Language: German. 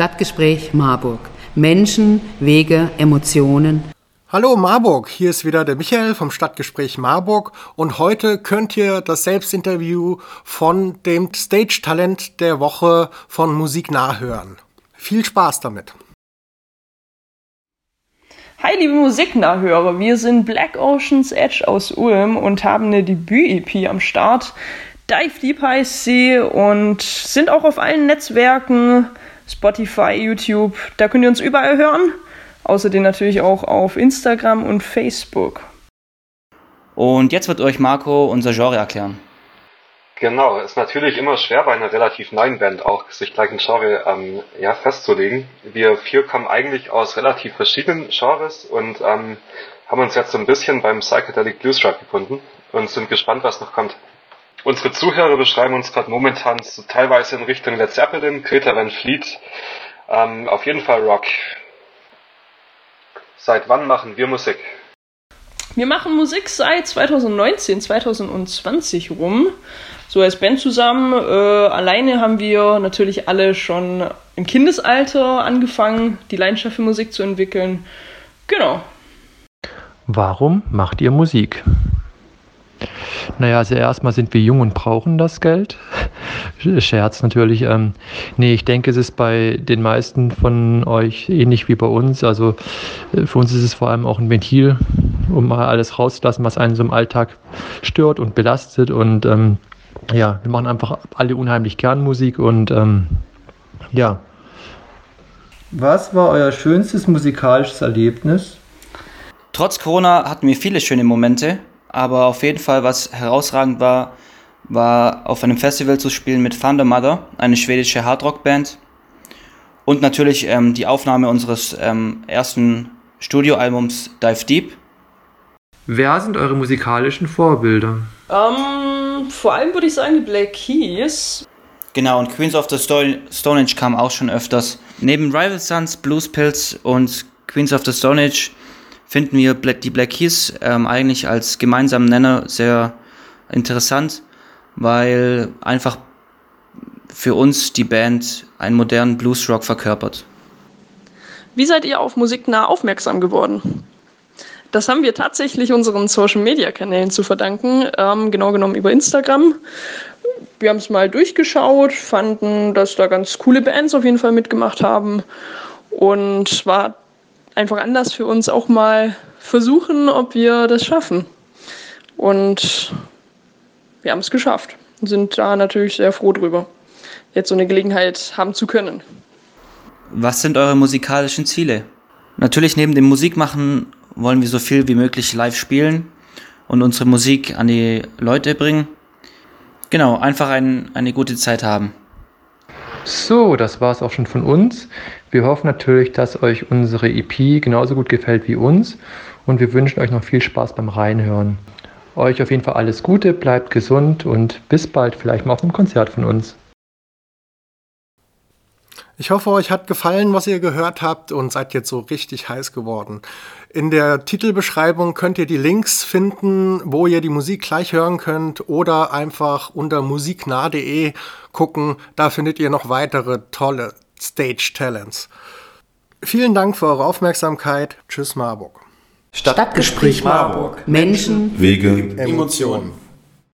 Stadtgespräch Marburg. Menschen, Wege, Emotionen. Hallo Marburg, hier ist wieder der Michael vom Stadtgespräch Marburg und heute könnt ihr das Selbstinterview von dem Stage-Talent der Woche von Musik nachhören. Viel Spaß damit. Hi liebe Musiknahhörer, wir sind Black Ocean's Edge aus Ulm und haben eine Debüt-EP am Start. Dive Deep heißt sie und sind auch auf allen Netzwerken, Spotify, YouTube, da könnt ihr uns überall hören. Außerdem natürlich auch auf Instagram und Facebook. Und jetzt wird euch Marco unser Genre erklären. Genau, ist natürlich immer schwer bei einer relativ neuen Band auch sich gleich ein Genre ähm, ja, festzulegen. Wir vier kommen eigentlich aus relativ verschiedenen Genres und ähm, haben uns jetzt so ein bisschen beim Psychedelic Blues Rock gefunden und sind gespannt, was noch kommt. Unsere Zuhörer beschreiben uns gerade momentan so teilweise in Richtung Led Zeppelin, Greta Van Fleet, ähm, auf jeden Fall Rock. Seit wann machen wir Musik? Wir machen Musik seit 2019, 2020 rum. So als Band zusammen. Äh, alleine haben wir natürlich alle schon im Kindesalter angefangen, die Leidenschaft für Musik zu entwickeln. Genau. Warum macht ihr Musik? Naja, also erstmal sind wir jung und brauchen das Geld. Scherz natürlich. Ähm, nee, ich denke, es ist bei den meisten von euch ähnlich wie bei uns. Also äh, für uns ist es vor allem auch ein Ventil, um mal alles rauszulassen, was einen so im Alltag stört und belastet. Und ähm, ja, wir machen einfach alle unheimlich gern Musik und ähm, ja. Was war euer schönstes musikalisches Erlebnis? Trotz Corona hatten wir viele schöne Momente aber auf jeden Fall, was herausragend war, war auf einem Festival zu spielen mit Thunder Mother, eine schwedische Hardrock-Band. Und natürlich ähm, die Aufnahme unseres ähm, ersten Studioalbums Dive Deep. Wer sind eure musikalischen Vorbilder? Ähm, vor allem würde ich sagen die Black Keys. Genau, und Queens of the Stone Age kam auch schon öfters. Neben Rival Sons, Blues Pills und Queens of the Stone Age finden wir die Black Keys ähm, eigentlich als gemeinsamen Nenner sehr interessant, weil einfach für uns die Band einen modernen Bluesrock verkörpert. Wie seid ihr auf Musiknah aufmerksam geworden? Das haben wir tatsächlich unseren Social-Media-Kanälen zu verdanken, ähm, genau genommen über Instagram. Wir haben es mal durchgeschaut, fanden, dass da ganz coole Bands auf jeden Fall mitgemacht haben und war einfach anders für uns auch mal versuchen, ob wir das schaffen. Und wir haben es geschafft und sind da natürlich sehr froh drüber, jetzt so eine Gelegenheit haben zu können. Was sind eure musikalischen Ziele? Natürlich neben dem Musikmachen wollen wir so viel wie möglich live spielen und unsere Musik an die Leute bringen. Genau, einfach ein, eine gute Zeit haben. So, das war es auch schon von uns. Wir hoffen natürlich, dass euch unsere EP genauso gut gefällt wie uns und wir wünschen euch noch viel Spaß beim Reinhören. Euch auf jeden Fall alles Gute, bleibt gesund und bis bald, vielleicht mal auf einem Konzert von uns. Ich hoffe, euch hat gefallen, was ihr gehört habt und seid jetzt so richtig heiß geworden. In der Titelbeschreibung könnt ihr die Links finden, wo ihr die Musik gleich hören könnt oder einfach unter musiknah.de gucken. Da findet ihr noch weitere tolle Stage Talents. Vielen Dank für eure Aufmerksamkeit. Tschüss Marburg. Stadtgespräch Marburg. Menschen, Wege, Emotionen.